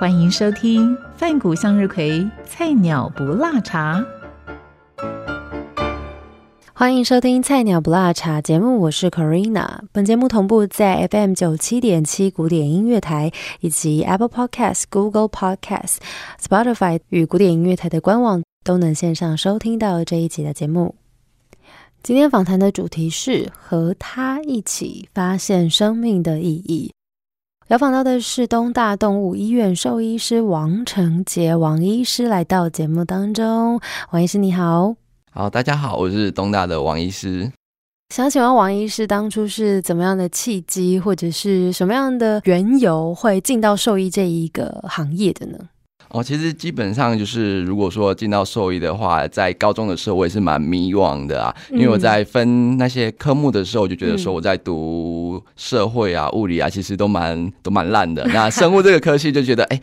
欢迎收听饭谷向日葵菜鸟不辣茶。欢迎收听《菜鸟不辣茶》节目，我是 Corina。本节目同步在 FM 九七点七古典音乐台以及 Apple Podcast、Google Podcast、Spotify 与古典音乐台的官网都能线上收听到这一集的节目。今天访谈的主题是和他一起发现生命的意义。聊访到的是东大动物医院兽医师王成杰王医师，来到节目当中。王医师你好。好，大家好，我是东大的王医师。想请问王医师，当初是怎么样的契机，或者是什么样的缘由，会进到兽医这一个行业的呢？哦，其实基本上就是，如果说进到兽医的话，在高中的时候，我也是蛮迷惘的啊。因为我在分那些科目的时候，我就觉得说我在读社会啊、物理啊，其实都蛮都蛮烂的。那生物这个科系就觉得，哎。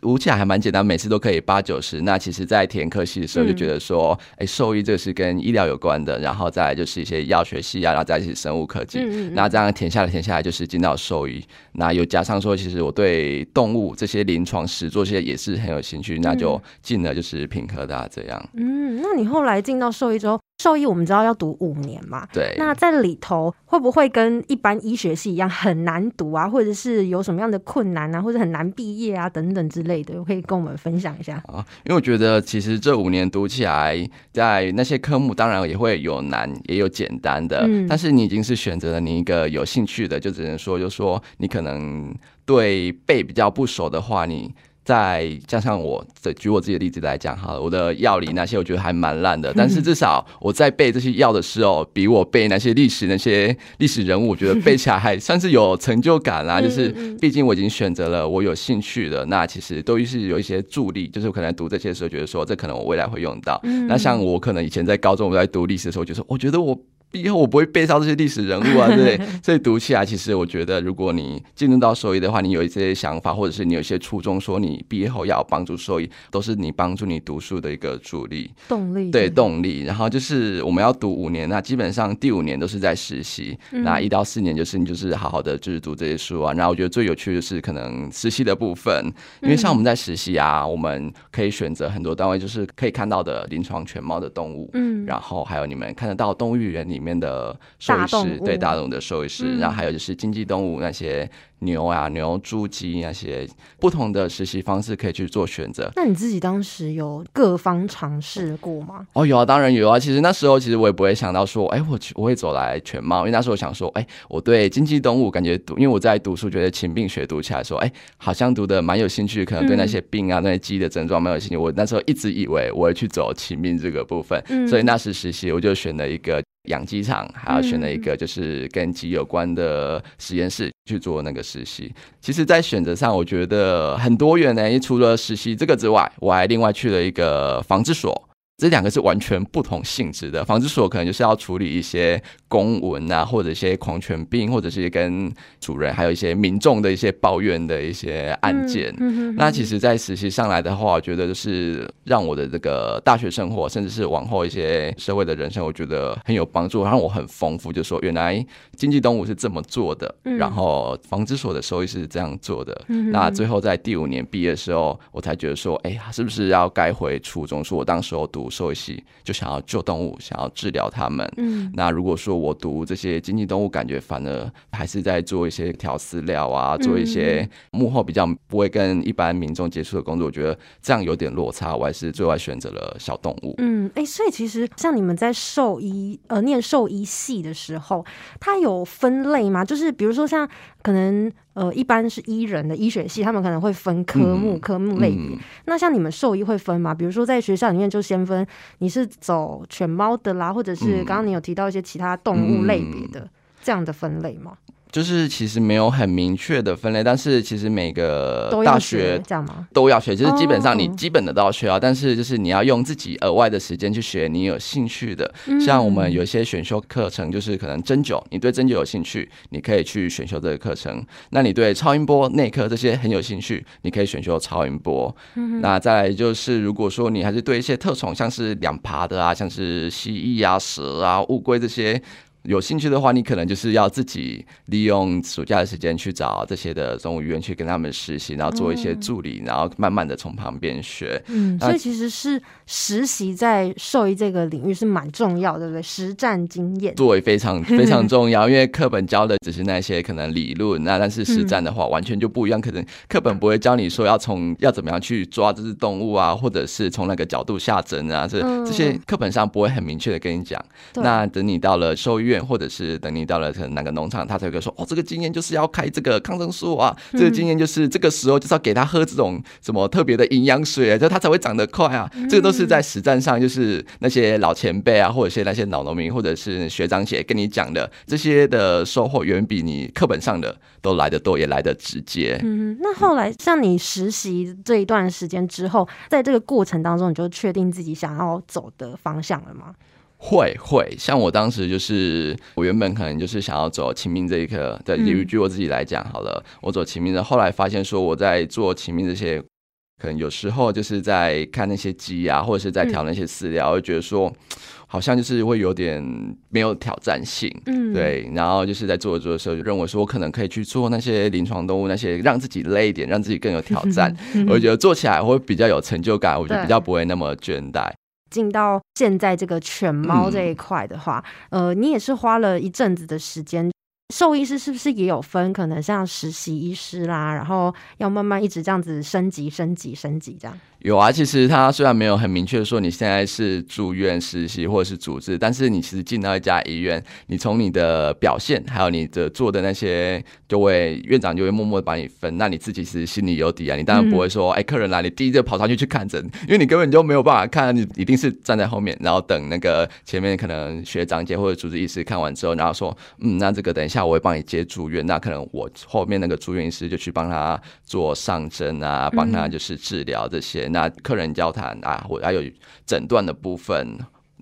读起来还蛮简单，每次都可以八九十。那其实，在填科系的时候就觉得说，哎，兽医这个是跟医疗有关的，然后再来就是一些药学系啊，然后再是生物科技。那这样填下来，填下来就是进到兽医。那又加上说，其实我对动物这些临床实做这些也是很有兴趣，那就进了就是品科大这样。嗯，那你后来进到兽医之后？兽医我们知道要读五年嘛，对。那在里头会不会跟一般医学系一样很难读啊，或者是有什么样的困难啊，或者很难毕业啊等等之类的，可以跟我们分享一下啊？因为我觉得其实这五年读起来，在那些科目当然也会有难也有简单的，嗯但是你已经是选择了你一个有兴趣的，就只能说就说你可能对背比较不熟的话，你。再加上我，的举我自己的例子来讲哈，我的药理那些我觉得还蛮烂的，但是至少我在背这些药的时候，比我背那些历史那些历史人物，我觉得背起来还算是有成就感啦。就是毕竟我已经选择了我有兴趣的，那其实都是有一些助力，就是我可能读这些时候觉得说，这可能我未来会用到。那像我可能以前在高中我在读历史的时候，就说我觉得我。以后我不会背上这些历史人物啊，对，所以读起来其实我觉得，如果你进入到兽医的话，你有一些想法，或者是你有一些初衷，说你毕业后要帮助兽医，都是你帮助你读书的一个助力、动力。对，动力。然后就是我们要读五年，那基本上第五年都是在实习，那一到四年就是你就是好好的就是读这些书啊。然后我觉得最有趣的是可能实习的部分，因为像我们在实习啊，我们可以选择很多单位，就是可以看到的临床全貌的动物，嗯，然后还有你们看得到动物园里面的。兽医师对大众的兽医师，然后还有就是经济动物那些。牛啊，牛、猪、鸡那些不同的实习方式可以去做选择。那你自己当时有各方尝试过吗？哦，有啊，当然有啊。其实那时候其实我也不会想到说，哎，我我会走来犬猫，因为那时候我想说，哎，我对经济动物感觉读，因为我在读书，觉得禽病学读起来说，哎，好像读的蛮有兴趣，可能对那些病啊、那些鸡的症状蛮有兴趣。我那时候一直以为我会去走禽病这个部分，所以那时实习我就选了一个养鸡场，还要选了一个就是跟鸡有关的实验室去做那个。实习，其实，在选择上，我觉得很多元呢。除了实习这个之外，我还另外去了一个防治所。这两个是完全不同性质的。防治所可能就是要处理一些公文啊，或者一些狂犬病，或者是跟主人还有一些民众的一些抱怨的一些案件。那其实，在实习上来的话，我觉得就是让我的这个大学生活，甚至是往后一些社会的人生，我觉得很有帮助，让我很丰富。就说原来经济动物是这么做的，然后防治所的收益是这样做的。那最后在第五年毕业的时候，我才觉得说，哎呀，是不是要该回初中？说我当时候读。兽医系就想要救动物，想要治疗它们。嗯，那如果说我读这些经济动物，感觉反而还是在做一些调饲料啊，做一些幕后比较不会跟一般民众接触的工作，我觉得这样有点落差。我还是最后选择了小动物。嗯，哎，所以其实像你们在兽医呃念兽医系的时候，它有分类吗？就是比如说像可能。呃，一般是医人的医学系，他们可能会分科目、科目类别。那像你们兽医会分吗？比如说在学校里面就先分你是走犬猫的啦，或者是刚刚你有提到一些其他动物类别的这样的分类吗？就是其实没有很明确的分类，但是其实每个大学学这样吗？都要学，就是基本上你哦基本的都要学啊，但是就是你要用自己额外的时间去学你有兴趣的。嗯像我们有一些选修课程，就是可能针灸，你对针灸有兴趣，你可以去选修这个课程。那你对超音波、内科这些很有兴趣，你可以选修超音波。那再来就是，如果说你还是对一些特宠，像是两爬的啊，像是蜥蜴啊、蛇啊、乌龟这些。有兴趣的话，你可能就是要自己利用暑假的时间去找这些的动物医院去跟他们实习，然后做一些助理，然后慢慢的从旁边学。嗯，所以其实是实习在兽医这个领域是蛮重要，对不对？实战经验。对非常非常重要，因为课本教的只是那些可能理论，那但是实战的话完全就不一样。可能课本不会教你说要从要怎么样去抓这只动物啊，或者是从那个角度下针啊，这嗯这些课本上不会很明确的跟你讲。对那等你到了兽医院，或者是等你到了可能哪个农场，他才会说哦，这个经验就是要开这个抗生素啊，这个经验就是这个时候就是要给他喝这种什么特别的营养水啊，就他才会长得快啊。这个都是在实战上，就是那些老前辈啊，或者是那些老农民，或者是学长姐跟你讲的这些的收获，远比你课本上的都来得多，也来得直接。嗯，那后来像你实习这一段时间之后，在这个过程当中，你就确定自己想要走的方向了吗？会会，像我当时就是，我原本可能就是想要走秦明这一科，对，嗯比如据我自己来讲好了，我走秦明的，后来发现说我在做秦明这些，可能有时候就是在看那些鸡啊，或者是在调那些饲料，会觉得说，好像就是会有点没有挑战性。嗯，对，然后就是在做着做的时候，就认为说我可能可以去做那些临床动物，那些让自己累一点，让自己更有挑战。我就觉得做起来会比较有成就感，我觉得比较不会那么倦怠。进到现在这个犬猫嗯这一块的话，呃，你也是花了一阵子的时间。兽医师是不是也有分？可能像实习医师啦，然后要慢慢一直这样子升级、升级、升级这样。有啊，其实他虽然没有很明确的说你现在是住院实习或者是主治，但是你其实进到一家医院，你从你的表现还有你的做的那些，就会院长就会默默的把你分。那你自己其实心里有底啊，你当然不会说，哎、客人来，你第一个跑上去去看诊，因为你根本就没有办法看，你一定是站在后面，然后等那个前面可能学长姐或者主治医师看完之后，然后说，嗯，那这个等一下我会帮你接住院，那可能我后面那个住院医师就去帮他做上针啊，帮他就是治疗这些。那客人交谈啊，或还有诊断的部分。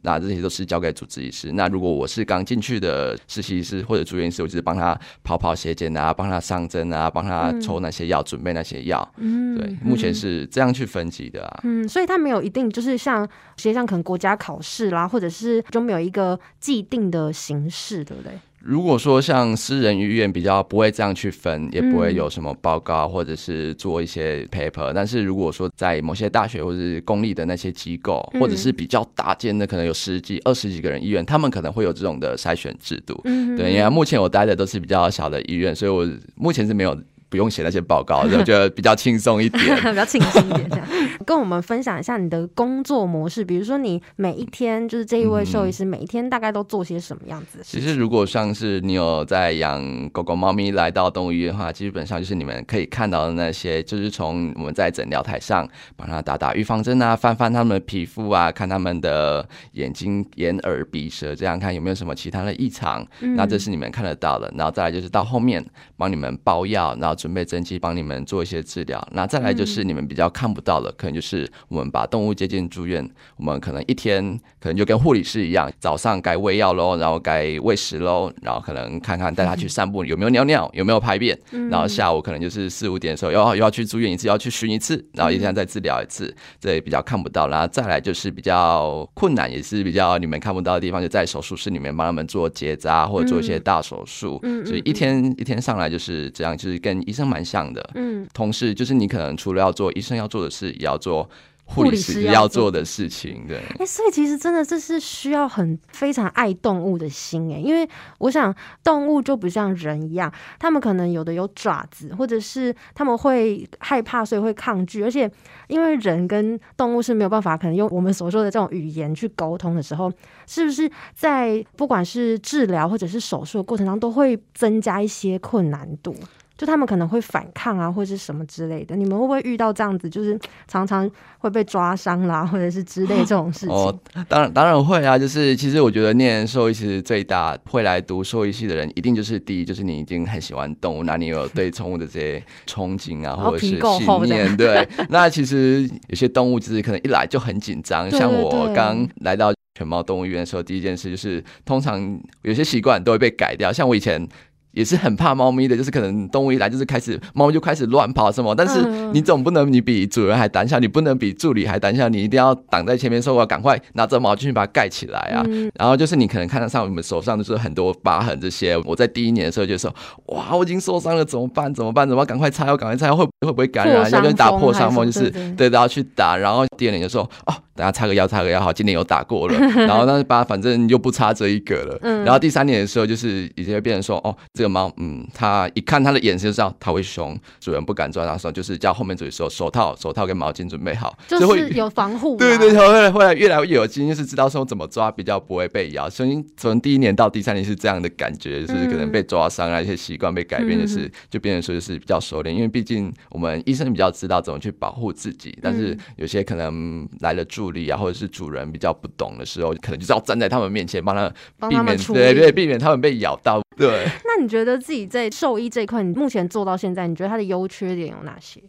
那这些都是交给主治医师。那如果我是刚进去的实习医师或者住院医师，我就是帮他跑跑血检啊，帮他上针啊，帮他抽那些药，准备那些药。嗯对，目前是这样去分级的啊。嗯，所以他没有一定，就是像实际上可能国家考试啦，或者是就没有一个既定的形式，对不对？如果说像私人医院比较不会这样去分，也不会嗯。有什么报告或者是做一些 paper，但是如果说在某些大学或者是公立的那些机构，嗯。或者是比较大间的，可能有十几、二十几个人医院，他们可能会有这种的筛选制度。嗯，对，因为目前我待的都是比较小的医院，所以我目前是没有不用写那些报告的，我觉得比较轻松一点。比较轻松一点这样。跟我们分享一下你的工作模式，比如说你每一天就是这一位兽医师每一天大概都做些什么样子？其实，如果像是你有在养狗狗、猫咪来到动物医院的话，基本上就是你们可以看到的那些，就是从我们在诊疗台上帮它打打预防针啊，翻翻它们的皮肤啊，看它们的眼睛、眼、耳、鼻、舌，这样看有没有什么其他的异常。那这是你们看得到的。然后再来就是到后面帮你们包药，然后准备针剂帮你们做一些治疗。那再来就是你们比较看不到的，可能就是我们把动物接进住院，我们可能一天可能就跟护理师一样，早上该喂药喽，然后该喂食喽，然后可能看看带它去散步有没有尿尿，有没有排便，然后下午可能就是四五点的时候又要又要去住院一次，要去巡一次，然后一天再治疗一次，这也比较看不到。然后再来就是比较困难，也是比较你们看不到的地方，就在手术室里面帮他们做结扎或者做一些大手术，嗯所以一天一天上来就是这样，就是跟医生蛮像的。嗯，同事，就是你可能除了要做医生要做的事，也要做护理师师要做的事情。对，哎、所以其实真的这是需要很非常爱动物的心哎，因为我想动物就不像人一样，他们可能有的有爪子，或者是他们会害怕，所以会抗拒，而且因为人跟动物是没有办法可能用我们所说的这种语言去沟通的时候，是不是在不管是治疗或者是手术的过程当中，都会增加一些困难度？就他们可能会反抗啊，或者是什么之类的。你们会不会遇到这样子，就是常常会被抓伤啦，或者是之类 这种事情？哦，当然当然会啊。就是其实我觉得念兽医其实最大会来读兽医系的人，一定就是第一就是你已经很喜欢动物，那你有对宠物的这些憧憬啊，或者是信念。对，那其实有些动物就是可能一来就很紧张，像我刚来到犬猫动物医院的时候，第一件事就是通常有些习惯都会被改掉，像我以前。也是很怕猫咪的，就是可能动物一来就是开始猫就开始乱跑什么，但是你总不能你比主人还胆小，你不能比助理还胆小，你一定要挡在前面，说我要赶快拿着毛巾去把它盖起来啊。然后就是你可能看得上我们手上就是很多疤痕这些，我在第一年的时候就说哇，我已经受伤了，怎么办？怎么办？怎么赶快擦？要赶快擦？会会不会感染？要跟打破伤风，就是对，都要去打。然后第二年就说哦。等下擦个药，擦个药好。今年有打过了，然后那把反正又不差这一个了。然后第三年的时候，就是已经会变成说，哦，这个猫，嗯，它一看它的眼神就知道它会凶，主人不敢抓它的时候，就是叫后面主人说手套、手套跟毛巾准备好，就是有防护。对对，后来后来越来越有经验，是知道说怎么抓比较不会被咬。所以从第一年到第三年是这样的感觉，就是可能被抓伤啊，一些习惯被改变，就是就变成说就是比较熟练。因为毕竟我们医生比较知道怎么去保护自己，但是有些可能来了助理啊，或者是主。人比较不懂的时候，可能就是要站在他们面前帮他避免，对对，避免他们被咬到。对。那你觉得自己在兽医这一块，你目前做到现在，你觉得它的优缺点有哪些？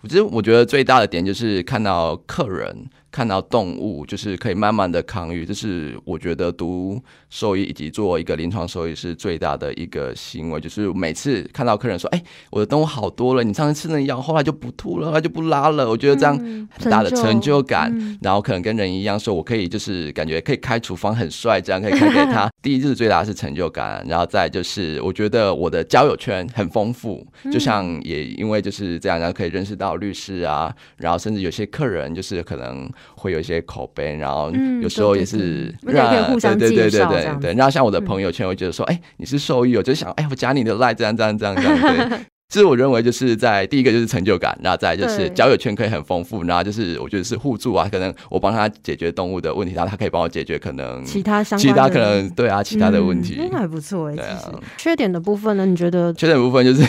我觉得，我觉得最大的点就是看到客人。看到动物就是可以慢慢的抗愈，这是我觉得读兽医以及做一个临床兽医是最大的一个行为。就是每次看到客人说：“哎，我的动物好多了，你上次吃那药，后来就不吐了，后来就不拉了。”我觉得这样很大的成就感。然后可能跟人一样，说我可以就是感觉可以开处方很帅，这样可以开给他。第一就是最大的是成就感，然后再就是我觉得我的交友圈很丰富，就像也因为就是这样，然后可以认识到律师啊，然后甚至有些客人就是可能。会有一些口碑，然后有时候也是让对对对对对对，然后像我的朋友圈会觉得说，哎，你是受益，我就想，哎，我加你的 line，这样这样这样这样。对，其实我认为就是在第一个就是成就感，然后再就是交友圈可以很丰富，然后就是我觉得是互助啊，可能我帮他解决动物的问题，然后他可以帮我解决可能其他相其他可能对啊其他的问题，那还不错哎。其实缺点的部分呢，你觉得缺点部分就是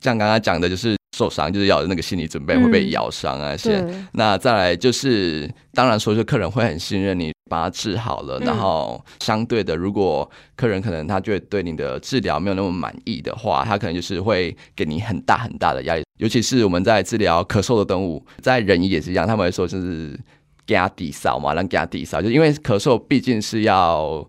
像刚刚讲的，就是。受伤就是要有那个心理准备会被咬伤啊，些那再来就是，当然说是客人会很信任你，把它治好了，然后相对的，如果客人可能他就对你的治疗没有那么满意的话，他可能就是会给你很大很大的压力，尤其是我们在治疗咳嗽的动物，在人医也是一样，他们会说就是给他抵扫嘛，让给他抵扫，就因为咳嗽毕竟是要。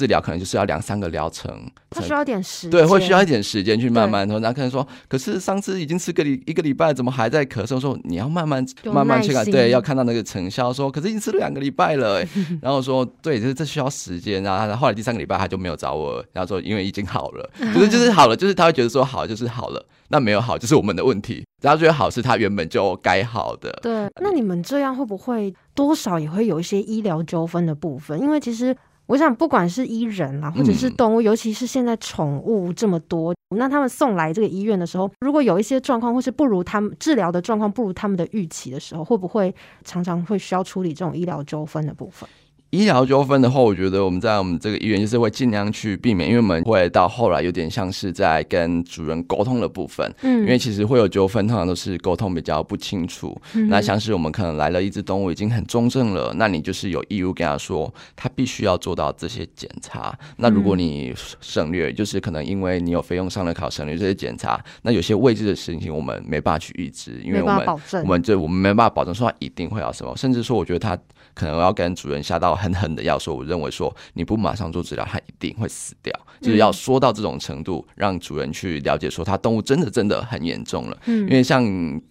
治疗可能就是要两三个疗程，他需要点时对，会需要一点时间去慢慢。然后客人说：“可是上次已经吃个礼一个礼拜，怎么还在咳嗽？”说：“你要慢慢慢慢去看，对，要看到那个成效。”说：“可是已经吃了两个礼拜了。”然后说：“对，这这需要时间。”然后后来第三个礼拜他就没有找我，然后说：“因为已经好了，就是就是好了，就是他会觉得说好就是好了，那没有好就是我们的问题。然后觉得好是他原本就该好的。”对，那你们这样会不会多少也会有一些医疗纠纷的部分？因为其实。我想，不管是医人啦，或者是动物，尤其是现在宠物这么多，那他们送来这个医院的时候，如果有一些状况，或是不如他们治疗的状况不如他们的预期的时候，会不会常常会需要处理这种医疗纠纷的部分？医疗纠纷的话，我觉得我们在我们这个医院就是会尽量去避免，因为我们会到后来有点像是在跟主人沟通的部分。嗯，因为其实会有纠纷，通常都是沟通比较不清楚。那像是我们可能来了一只动物已经很重症了，那你就是有义务跟他说，他必须要做到这些检查。那如果你省略，就是可能因为你有费用上的考省略这些检查，那有些未知的事情我们没办法去预知，因为我们我们这我们没办法保证说他一定会要什么，甚至说我觉得他。可能要跟主人下到狠狠的要，说我认为说你不马上做治疗，它一定会死掉。就是要说到这种程度，让主人去了解说，它动物真的真的很严重了。嗯，因为像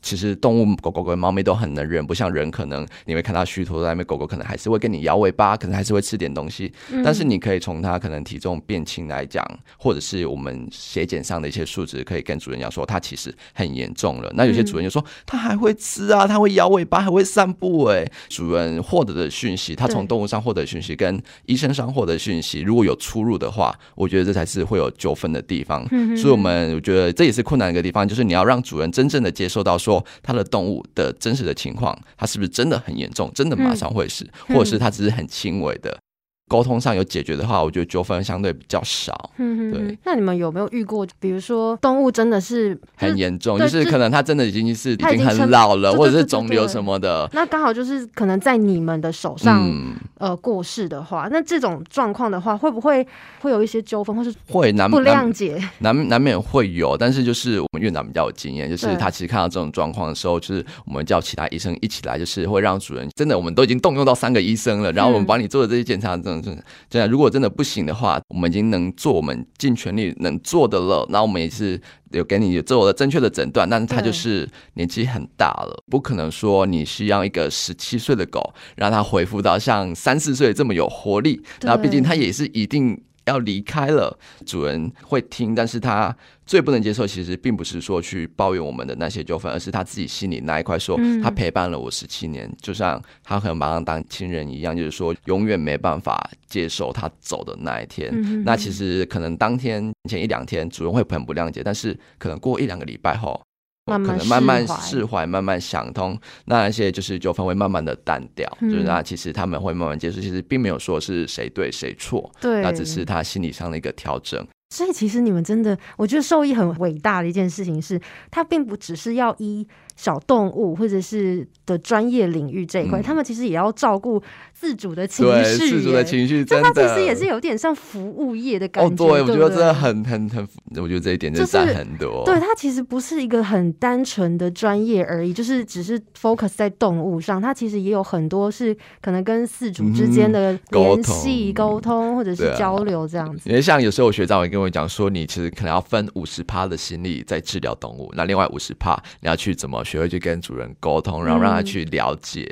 其实动物狗狗跟猫咪都很能忍，不像人，可能你会看到虚脱在那边，狗狗可能还是会跟你摇尾巴，可能还是会吃点东西。但是你可以从它可能体重变轻来讲，或者是我们血检上的一些数值，可以跟主人讲说，它其实很严重了。那有些主人就说，它还会吃啊，它会摇尾巴，还会散步。哎，主人获得的讯息，他从动物上获得讯息，跟医生上获得讯息，如果有出入的话，我觉得这才是会有纠纷的地方。所以，我们我觉得这也是困难的一个地方，就是你要让主人真正的接受到说他的动物的真实的情况，他是不是真的很严重，真的马上会死，或者是他只是很轻微的。沟通上有解决的话，我觉得纠纷相对比较少。嗯对。那你们有没有遇过，比如说动物真的是很严重，就是可能它真的已经是已经很老了，或者是肿瘤什么的。那刚好就是可能在你们的手上、嗯，呃过世的话，那这种状况的话，会不会会有一些纠纷，或是会难不谅解？难难免会有，但是就是我们院长比较有经验，就是他其实看到这种状况的时候，就是我们叫其他医生一起来，就是会让主人真的我们都已经动用到三个医生了，然后我们帮你做的这些检查，这种这种这样，如果真的不行的话，我们已经能做我们尽全力能做的了，那我们也是有给你做了正确的诊断，但是他就是年纪很大了，不可能说你需要一个十七岁的狗让它恢复到像三四岁这么有活力，那毕竟它也是一定。要离开了，主人会听，但是他最不能接受，其实并不是说去抱怨我们的那些纠纷，而是他自己心里那一块说，嗯他陪伴了我十七年，就像他可能把他当亲人一样，就是说永远没办法接受他走的那一天。嗯那其实可能当天前一两天主人会很不谅解，但是可能过一两个礼拜后。慢慢可能慢慢释怀，慢慢想通，那一些就是纠纷会慢慢的淡掉，嗯。就是那其实他们会慢慢接受，其实并没有说是谁对谁错，对，那只是他心理上的一个调整。所以其实你们真的，我觉得受益很伟大的一件事情是，它并不只是要医小动物或者是的专业领域这一块，嗯他们其实也要照顾自主的情，绪耶，自主的情绪这真的，它其实也是有点像服务业的感觉哦，觉。对，我觉得真的很很很，我觉得这一点真的就是占很多。对，它其实不是一个很单纯的专业而已，就是只是 focus 在动物上，它其实也有很多是可能跟饲主之间的联系、通沟通或者是交流这样子。因为像有时候我学长会跟我讲说，你其实可能要分五十趴的心力在治疗动物，那另外五十趴你要去怎么学会去跟主人沟通，然后让他嗯去了解。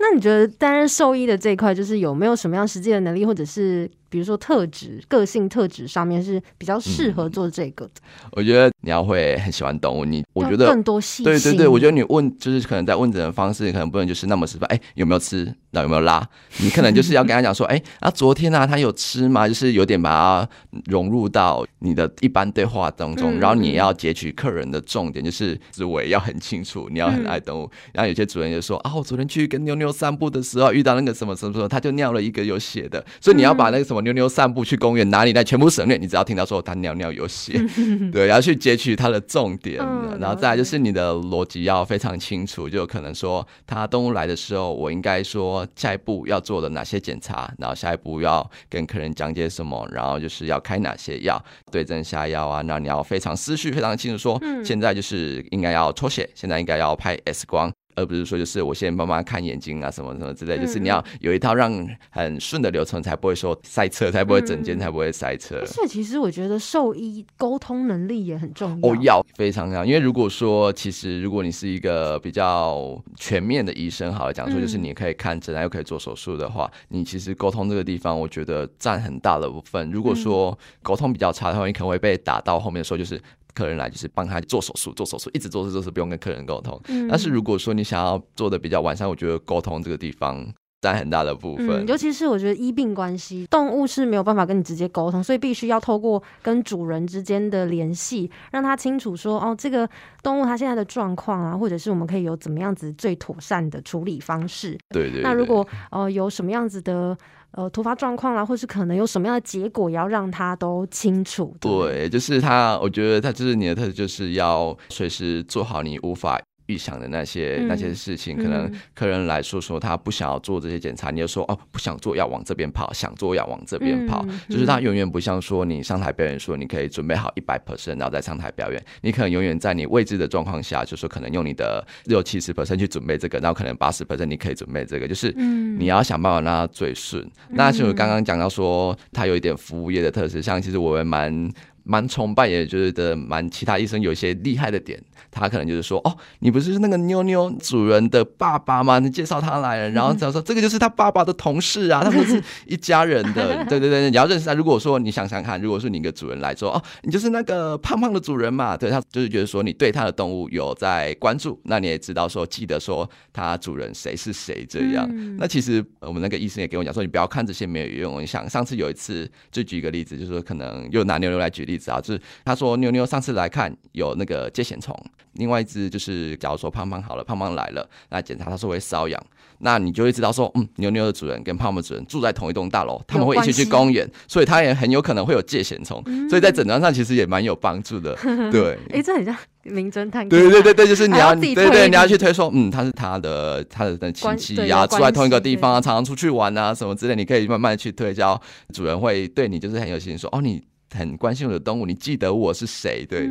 那你觉得担任兽医的这一块，就是有没有什么样实际的能力，或者是比如说特质、个性特质上面是比较适合做这个的？我觉得你要会很喜欢动物，你我觉得更多细心。对对对，我觉得你问就是可能在问诊的方式，可能不能就是那么直白，哎，有没有吃？那有没有拉？你可能就是要跟他讲说，哎，啊，昨天啊，他有吃吗？就是有点把它融入到你的一般对话当中，嗯然后你要截取客人的重点，就是思维要很清楚，你要很爱动物。然后有些主人就说，啊，我昨天去跟妞妞散步的时候遇到那个什么什么什么，他就尿了一个有血的，所以你要把那个什么妞妞散步去公园哪里来全部省略，你只要听到说他尿尿有血，对，然后去截取他的重点，嗯然后再来就是你的逻辑要非常清楚，就有可能说他动物来的时候，我应该说下一步要做的哪些检查，然后下一步要跟客人讲解什么，然后就是要开哪些药，对症下药啊，那你要非常思绪非常清楚说，嗯现在就是应该要抽血，现在应该要拍 X 光。而不是说就是我先帮忙看眼睛啊什么什么之类，嗯就是你要有一套让很顺的流程，才不会说塞车，才不会整间嗯才不会塞车。所以其实我觉得兽医沟通能力也很重要。哦，要非常要，因为如果说其实如果你是一个比较全面的医生，好了讲说，就是嗯你可以看诊，又可以做手术的话，你其实沟通这个地方，我觉得占很大的部分。如果说沟通比较差的话，你可能会被打到后面的时候，就是。客人来就是帮他做手术，做手术，一直做做做，是不用跟客人沟通。嗯但是如果说你想要做的比较完善，我觉得沟通这个地方占很大的部分。嗯，尤其是我觉得医病关系，动物是没有办法跟你直接沟通，所以必须要透过跟主人之间的联系，让他清楚说，哦，这个动物它现在的状况啊，或者是我们可以有怎么样子最妥善的处理方式。对对对那如果呃有什么样子的呃突发状况啦，或是可能有什么样的结果，也要让他都清楚。不，对，就是他，我觉得他就是你的特质，就是要随时做好你无法预想的那些、嗯那些事情。可能嗯客人来说说他不想要做这些检查，你就说哦不想做要往这边跑，想做要往这边跑。嗯就是他永远不像说你上台表演说你可以准备好一百 percent，然后再上台表演。你可能永远在你未知的状况下，就说可能用你的六七十 percent 去准备这个，然后可能八十 percent 你可以准备这个，就是嗯你要想办法让他最顺。那就刚刚讲到说，他有一点服务业的特质，像其实我也蛮。蛮崇拜，也就是的蛮其他医生有一些厉害的点，他可能就是说，哦，你不是那个妞妞主人的爸爸吗？你介绍他来了，然后他说这个就是他爸爸的同事啊，他们是一家人的，对对对，你要认识他。如果说你想想看，如果是你一个主人来说，哦，你就是那个胖胖的主人嘛，对他就是觉得说你对他的动物有在关注，那你也知道说记得说他主人谁是谁这样。嗯那其实我们那个医生也跟我讲说，你不要看这些没有用。你想上次有一次，就举一个例子，就是说可能又拿妞妞来举例子。子啊，就是他说妞妞上次来看有那个疥藓虫，另外一只就是假如说胖胖好了，胖胖来了那检查，他说会瘙痒，那你就会知道说，嗯，牛牛的主人跟胖胖的主人住在同一栋大楼，他们会一起去公园，所以他也很有可能会有疥藓虫，所以在诊断上其实也蛮有帮助的。对，哎，这很像名侦探。对对对对，就是你要对对，你要去推说，嗯，他是他的他的亲戚呀，住在同一个地方啊，常常出去玩啊什么之类，你可以慢慢去推销，主人会对你就是很有信心，说哦你。很关心我的动物，你记得我是谁？对，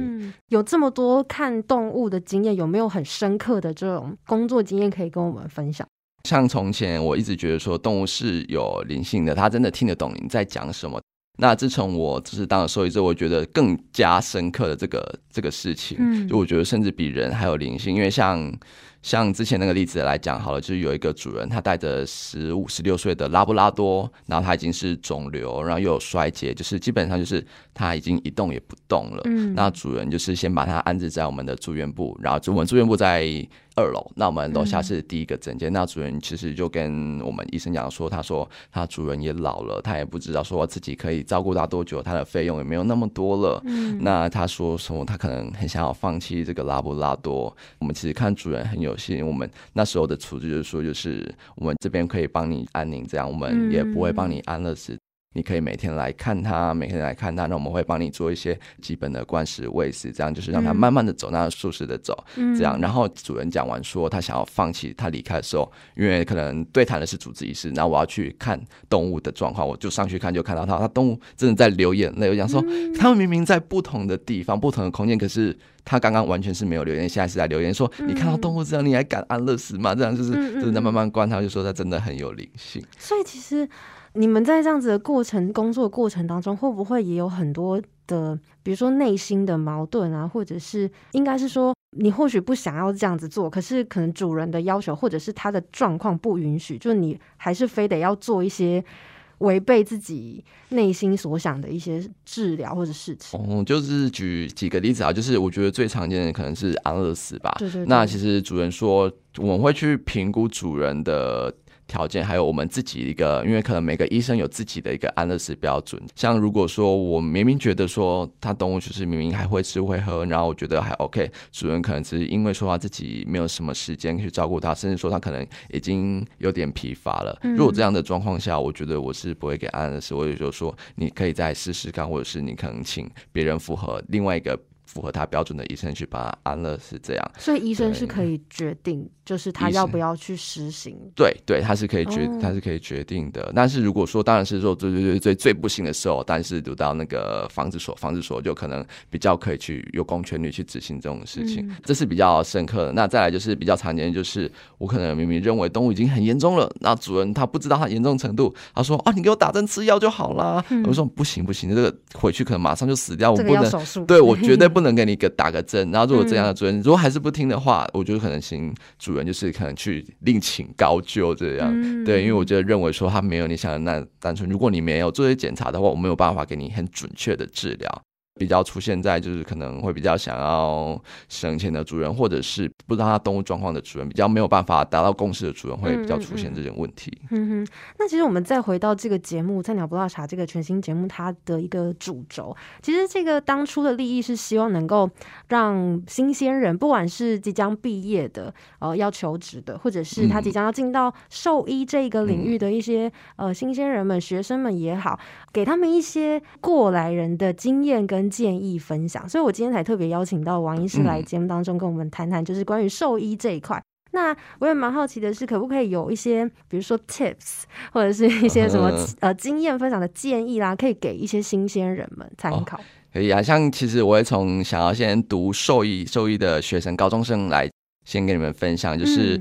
有这么多看动物的经验，有没有很深刻的这种工作经验可以跟我们分享？像从前我一直觉得说动物是有灵性的，它真的听得懂你在讲什么。那自从我就是当了兽医之后，我觉得更加深刻的这个这个事情，就我觉得甚至比人还有灵性，因为像。像之前那个例子来讲好了，就是有一个主人，他带着十五、十六岁的拉布拉多，然后他已经是肿瘤，然后又有衰竭，就是基本上就是他已经一动也不动了。嗯，那主人就是先把他安置在我们的住院部，然后我们住院部在二楼，那我们楼下是第一个诊间。那主人其实就跟我们医生讲说，他说他主人也老了，他也不知道说自己可以照顾他多久，他的费用也没有那么多了。嗯，那他说什么？他可能很想要放弃这个拉布拉多。我们其实看主人很有。心我们那时候的处置就是说，就是我们这边可以帮你安宁，这样我们也不会帮你安乐死。你可以每天来看它，每天来看它，那我们会帮你做一些基本的灌食、喂食，这样就是让它慢慢的走，那舒适的走，这样。然后主人讲完说他想要放弃，他离开的时候，因为可能对谈的是主治医师，那我要去看动物的状况，我就上去看，就看到他，他动物真的在流眼泪。我讲说，他们明明在不同的地方、不同的空间，可是他刚刚完全是没有留言，现在是在留言说，你看到动物这样，你还敢安乐死吗？这样就是就是在慢慢观察，就说他真的很有灵性。所以其实。你们在这样子的过程工作过程当中，会不会也有很多的，比如说内心的矛盾啊，或者是应该是说，你或许不想要这样子做，可是可能主人的要求或者是他的状况不允许，就你还是非得要做一些违背自己内心所想的一些治疗或者事情。哦，就是举几个例子啊，就是我觉得最常见的可能是安乐死吧。对对。那其实主人说，我们会去评估主人的。条件还有我们自己一个，因为可能每个医生有自己的一个安乐死标准。像如果说我明明觉得说他动物就是明明还会吃会喝，然后我觉得还 OK，主人可能只是因为说他自己没有什么时间去照顾他，甚至说他可能已经有点疲乏了。如果这样的状况下，我觉得我是不会给安乐死，我也就说你可以再试试看，或者是你可能请别人符合另外一个。符合他标准的医生去把他安乐是这样，所以医生是可以决定，就是他要不要去实行。对对，他是可以决，他是可以决定的。但是如果说，当然是说最最最最最不幸的时候，但是读到那个防治所，防治所就可能比较可以去有公权力去执行这种事情，这是比较深刻的。那再来就是比较常见，就是我可能明明认为动物已经很严重了，那主人他不知道它严重程度，他说啊，你给我打针吃药就好啦。我说不行不行，这个回去可能马上就死掉，我不能对我绝对不。不能给你个打个针，然后如果这样的主人如果还是不听的话，我觉得可能请主人就是可能去另请高就这样，对，因为我觉得认为说他没有你想的那单纯，如果你没有做些检查的话，我没有办法给你很准确的治疗。比较出现在就是可能会比较想要省钱的主人，或者是不知道他动物状况的主人，比较没有办法达到共识的主人，会比较出现这种问题。嗯哼，那其实我们再回到这个节目《菜鸟不辣茶》这个全新节目，它的一个主轴，其实这个当初的利益是希望能够让新鲜人，不管是即将毕业的、呃要求职的，或者是他即将要进到兽医这个领域的一些呃新鲜人们、学生们也好，给他们一些过来人的经验跟。建议分享，所以我今天才特别邀请到王医师来节目当中跟我们谈谈，就是关于兽医这一块。那我也蛮好奇的是，可不可以有一些，比如说 tips 或者是一些什么呃经验分享的建议啦，可以给一些新鲜人们参考。可以啊，像其实我会从想要先读兽医兽医的学生、高中生来先跟你们分享，就是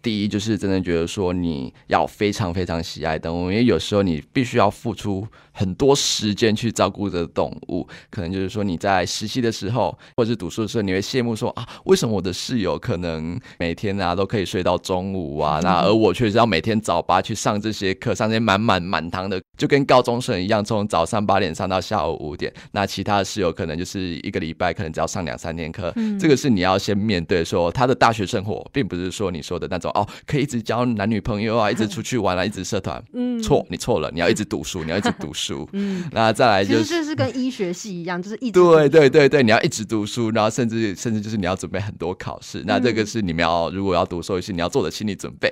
第一就是真的觉得说你要非常非常喜爱动物，因为有时候你必须要付出。很多时间去照顾着动物，可能就是说你在实习的时候，或者是读书的时候，你会羡慕说啊，为什么我的室友可能每天啊都可以睡到中午啊，那而我却是要每天早八去上这些课，上这些满满满堂的，就跟高中生一样，从早上八点上到下午五点。那其他的室友可能就是一个礼拜可能只要上两三天课，这个是你要先面对说他的大学生活，并不是说你说的那种哦，可以一直交男女朋友啊，一直出去玩啊，一直社团。嗯，错，你错了，你要一直读书，你要一直读书。书。嗯，那再来就是就是跟医学系一样，就是一直对对对对，你要一直读书，然后甚至甚至就是你要准备很多考试。那这个是你们要如果要读兽医系，你要做的心理准备。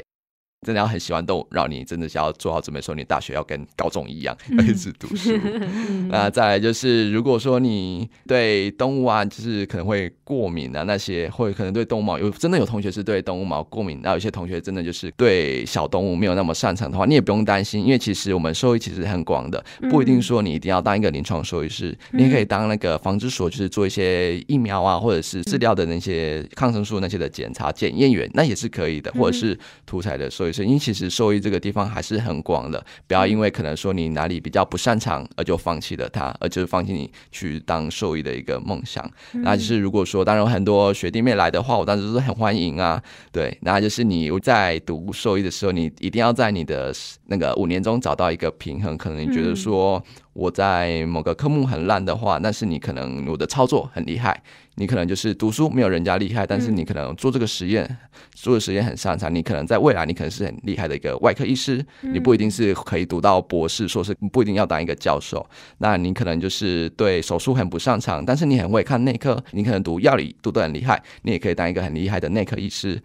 真的要很喜欢动物，让你真的想要做好准备，说你大学要跟高中一样一直读书。那再来就是，如果说你对动物啊，就是可能会过敏啊，那些或者可能对动物毛有真的有同学是对动物毛过敏，那有些同学真的就是对小动物没有那么擅长的话，你也不用担心，因为其实我们兽医其实很广的，不一定说你一定要当一个临床兽医师，你也可以当那个防治所，就是做一些疫苗啊，或者是治疗的那些抗生素那些的检查检验员，那也是可以的，或者是屠宰的兽医。因为其实受益这个地方还是很广的，不要因为可能说你哪里比较不擅长而就放弃了它，而就是放弃你去当兽医的一个梦想。那就是如果说当然很多学弟妹来的话，我当时都是很欢迎啊。对，那就是你在读兽医的时候，你一定要在你的那个五年中找到一个平衡。可能你觉得说。我在某个科目很烂的话，但是你可能我的操作很厉害，你可能就是读书没有人家厉害，但是你可能做这个实验做的实验很擅长，你可能在未来你可能是很厉害的一个外科医师，你不一定是可以读到博士，硕士不一定要当一个教授，那你可能就是对手术很不擅长，但是你很会看内科，你可能读药理读得很厉害，你也可以当一个很厉害的内科医师。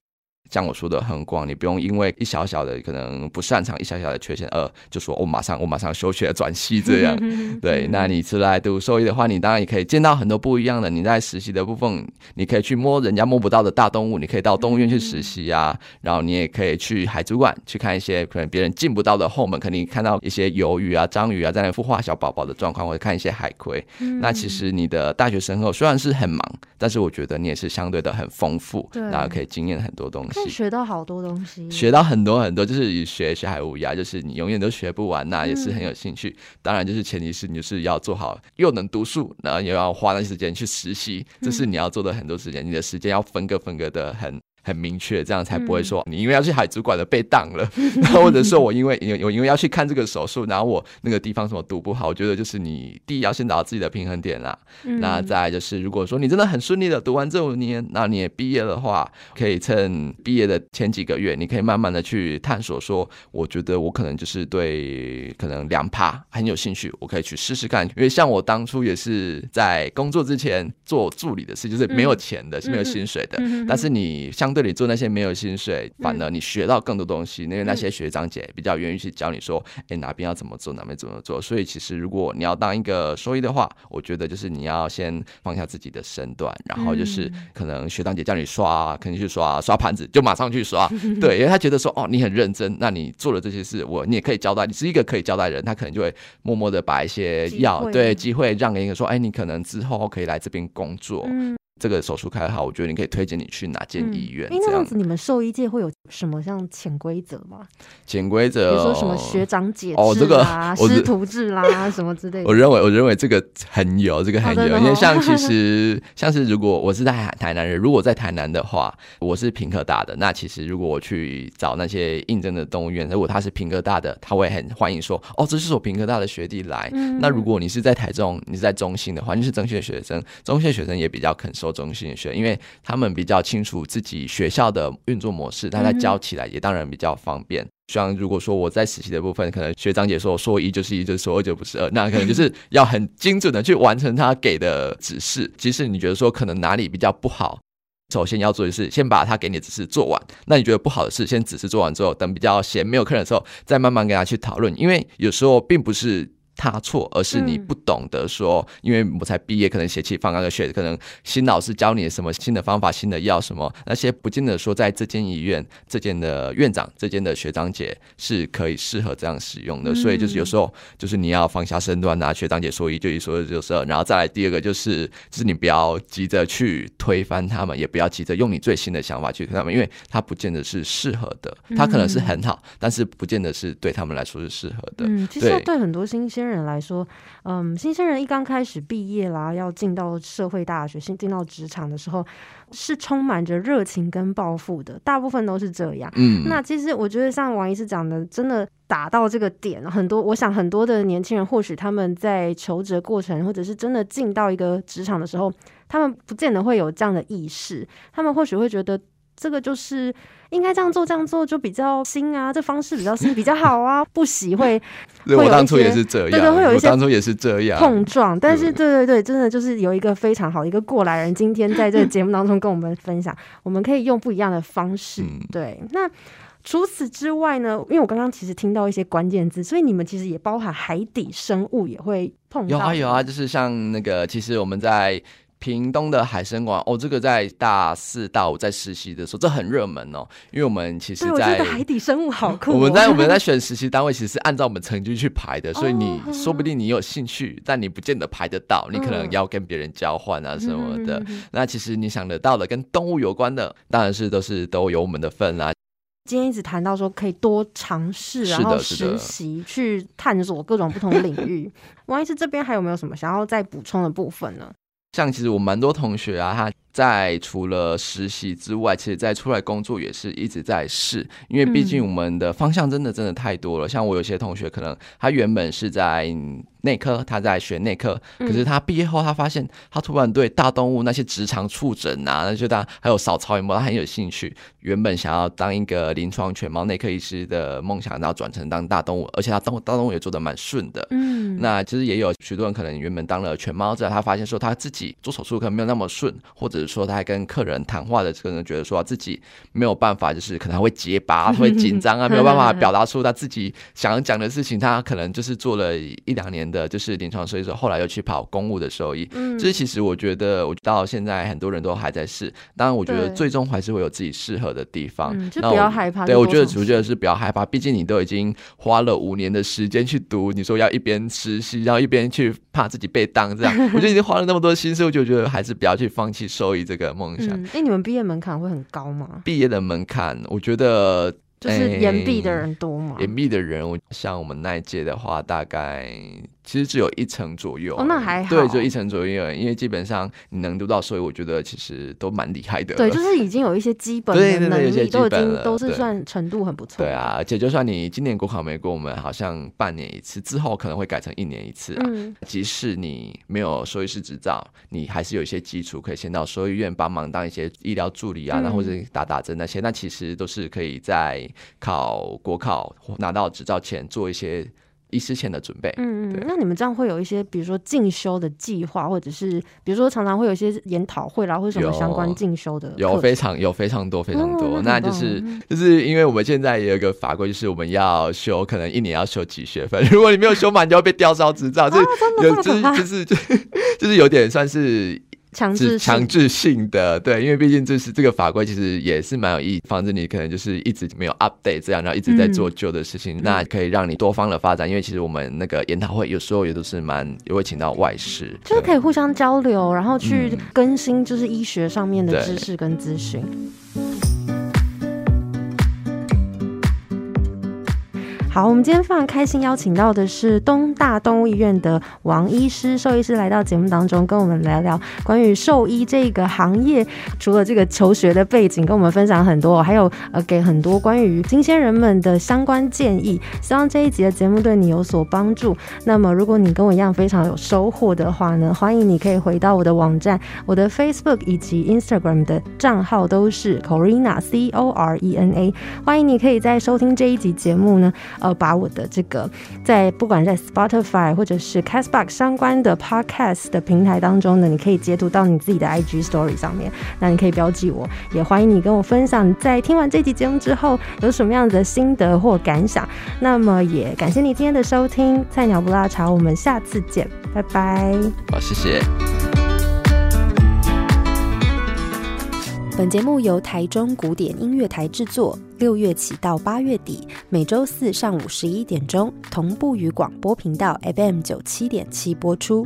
像我说的很广，你不用因为一小小的可能不擅长一小小的缺陷，呃，就说我马上我马上休学转系这样。对，那你出来读兽医的话，你当然也可以见到很多不一样的。你在实习的部分，你可以去摸人家摸不到的大动物，你可以到动物园去实习啊。然后你也可以去海族馆去看一些可能别人进不到的后门，肯定看到一些鱿鱼啊、章鱼啊在那孵化小宝宝的状况，或者看一些海葵。那其实你的大学生活虽然是很忙，但是我觉得你也是相对的很丰富，然后可以经验很多东西。学到好多东西，学到很多很多，就是学学海无涯，就是你永远都学不完，那也是很有兴趣。当然，就是前提是你就是要做好，又能读书，然后又要花那些时间去实习，这是你要做的很多时间，你的时间要分割分割的很。很明确，这样才不会说你因为要去海主管的被当了，然 后或者说我因为有因为要去看这个手术，然后我那个地方什么读不好，我觉得就是你第一要先找到自己的平衡点啦。那再就是如果说你真的很顺利的读完这五年，那你也毕业的话，可以趁毕业的前几个月，你可以慢慢的去探索，说我觉得我可能就是对可能两趴很有兴趣，我可以去试试看。因为像我当初也是在工作之前做助理的事，就是没有钱的，是没有薪水的，但是你相对。这里做那些没有薪水，反而你学到更多东西，因为那些学长姐比较愿意去教你说，哎，哪边要怎么做，哪边怎么做。所以其实如果你要当一个收益的话，我觉得就是你要先放下自己的身段，然后就是可能学长姐叫你刷，肯定去刷刷盘子，就马上去刷。对，因为他觉得说，哦，你很认真，那你做了这些事，我你也可以交代，你是一个可以交代人，他可能就会默默的把一些药对机会让给一个说，哎，你可能之后可以来这边工作。这个手术开好，我觉得你可以推荐你去哪间医院。这样子，你们兽医界会有什么像潜规则吗？潜规则，比如说什么学长姐制啦、师徒制啦 什么之类的。我认为，我认为这个很有，这个很有。因为像其实 像是如果我是在台南人，如果在台南的话，我是平科大的，那其实如果我去找那些应征的动物园，如果他是平科大的，他会很欢迎说：“哦，这是我平科大的学弟来。”那如果你是在台中，你是在中心的话，你是中心的学生，中心的学生也比较肯收。中心学，因为他们比较清楚自己学校的运作模式，大家教起来也当然比较方便。像如果说我在实习的部分，可能学长姐说说一就是一，就是说二就不是二，那可能就是要很精准的去完成他给的指示。即使你觉得说可能哪里比较不好，首先要做的是先把他给你的指示做完。那你觉得不好的事，先指示做完之后，等比较闲没有客人的时候，再慢慢跟他去讨论。因为有时候并不是。他错，而是你不懂得说，因为我才毕业，可能血气方刚的学，可能新老师教你什么新的方法、新的药什么，那些不见得说在这间医院、这间的院长、这间的学长姐是可以适合这样使用的。所以就是有时候就是你要放下身段，拿学长姐说一就一，说就是，然后再来第二个就是，就是你不要急着去推翻他们，也不要急着用你最新的想法去推他们，因为他不见得是适合的，他可能是很好，但是不见得是对他们来说是适合的。嗯，其实对很多新鲜。人来说，嗯，新生人一刚开始毕业啦，要进到社会大学，进进到职场的时候，是充满着热情跟抱负的，大部分都是这样。嗯，那其实我觉得像王医师讲的，真的打到这个点，很多，我想很多的年轻人，或许他们在求职过程，或者是真的进到一个职场的时候，他们不见得会有这样的意识，他们或许会觉得。这个就是应该这样做，这样做就比较新啊，这方式比较新，比较好啊，不喜会。对我当初也是这样，对对，会有一些当初也是这样碰撞。但是，对对对，真的就是有一个非常好的一个过来人，今天在这个节目当中跟我们分享，我们可以用不一样的方式。对，那。除此之外呢？因为我刚刚其实听到一些关键字，所以你们其实也包含海底生物也会碰到。有啊有啊，就是像那个，其实我们在屏东的海参馆哦，这个在大四大五在实习的时候，这很热门哦。因为我们其实，在海底生物好酷。我们在我们在选实习单位，其实是按照我们成绩去排的，所以你说不定你有兴趣，但你不见得排得到，你可能要跟别人交换啊什么的。那其实你想得到的跟动物有关的，当然是都是都有我们的份啊。今天一直谈到说可以多尝试，然后实习去探索各种不同领域。王医师这边还有没有什么想要再补充的部分呢？像其实我蛮多同学啊，他在除了实习之外，其实在出来工作也是一直在试，因为毕竟我们的方向真的真的太多了。像我有些同学，可能他原本是在。内科，他在学内科，可是他毕业后，他发现他突然对大动物那些直肠触诊啊，那些他还有扫超音波，他很有兴趣。原本想要当一个临床犬猫内科医师的梦想，然后转成当大动物，而且他当大动物也做的蛮顺的。嗯，那其实也有许多人可能原本当了犬猫之后，他发现说他自己做手术可能没有那么顺，或者是说他还跟客人谈话的可能觉得说自己没有办法，就是可能会结巴，会紧张啊，没有办法 表达出他自己想要讲的事情。他可能就是做了一两年。的就是临床兽医，后来又去跑公务的兽医。嗯，这其实我觉得，我到现在很多人都还在试。当然，我觉得最终还是会有自己适合的地方。就不要害怕。对，我觉得我觉得是不要害怕。毕竟你都已经花了五年的时间去读，你说要一边实习，然后一边去怕自己被当这样，我觉得已经花了那么多心思，我就觉得还是不要去放弃兽医这个梦想。哎，你们毕业门槛会很高吗？毕业的门槛，我觉得。就是研毕的人多吗？研毕的人，我像我们那一届的话，大概。其实只有一层左右，哦，那还好。对，就一层左右，因为基本上你能读到，所以我觉得其实都蛮厉害的。对，就是已经有一些基本的能力，都已经都是算程度很不错。对啊，而且就算你今年国考没过，我们好像半年一次，之后可能会改成一年一次啊。即使你没有兽医师执照，你还是有一些基础，可以先到兽医院帮忙当一些医疗助理啊，然后或者打打针那些，那其实都是可以在考国考拿到执照前做一些。医师前的准备，嗯嗯，那你们这样会有一些，比如说进修的计划，或者是比如说常常会有一些研讨会啦，或者什么相关进修的，有非常有非常多非常多。那就是就是因为我们现在也有个法规，就是我们要修，可能一年要修几学分，如果你没有修满，就要被吊销执照，这有就是就是 就就是有点算是。强制强制性的，对，因为毕竟这是这个法规，其实也是蛮有意，防止你可能就是一直没有 update 这样，然后一直在做旧的事情，那可以让你多方的发展。因为其实我们那个研讨会有时候也都是蛮也会请到外事，就是可以互相交流，然后去更新就是医学上面的知识跟资讯。好，我们今天非常开心邀请到的是东大动物医院的王医师兽医师来到节目当中，跟我们聊聊关于兽医这个行业。除了这个求学的背景，跟我们分享很多，还有呃给很多关于新鲜人们的相关建议。希望这一集的节目对你有所帮助。那么，如果你跟我一样非常有收获的话呢，欢迎你可以回到我的网站，我的 Facebook 以及 Instagram 的账号都是 Corina C O R E N A。欢迎你可以在收听这一集节目呢。呃，把我的这个在不管在 Spotify 或者是 Castbox 相关的 Podcast 的平台当中呢，你可以截图到你自己的 IG Story 上面。那你可以标记我，也欢迎你跟我分享在听完这集节目之后有什么样的心得或感想。那么也感谢你今天的收听，菜鸟不拉茶，我们下次见，拜拜。好，谢谢。本节目由台中古典音乐台制作，六月起到八月底，每周四上午十一点钟同步于广播频道 FM 九七点七播出。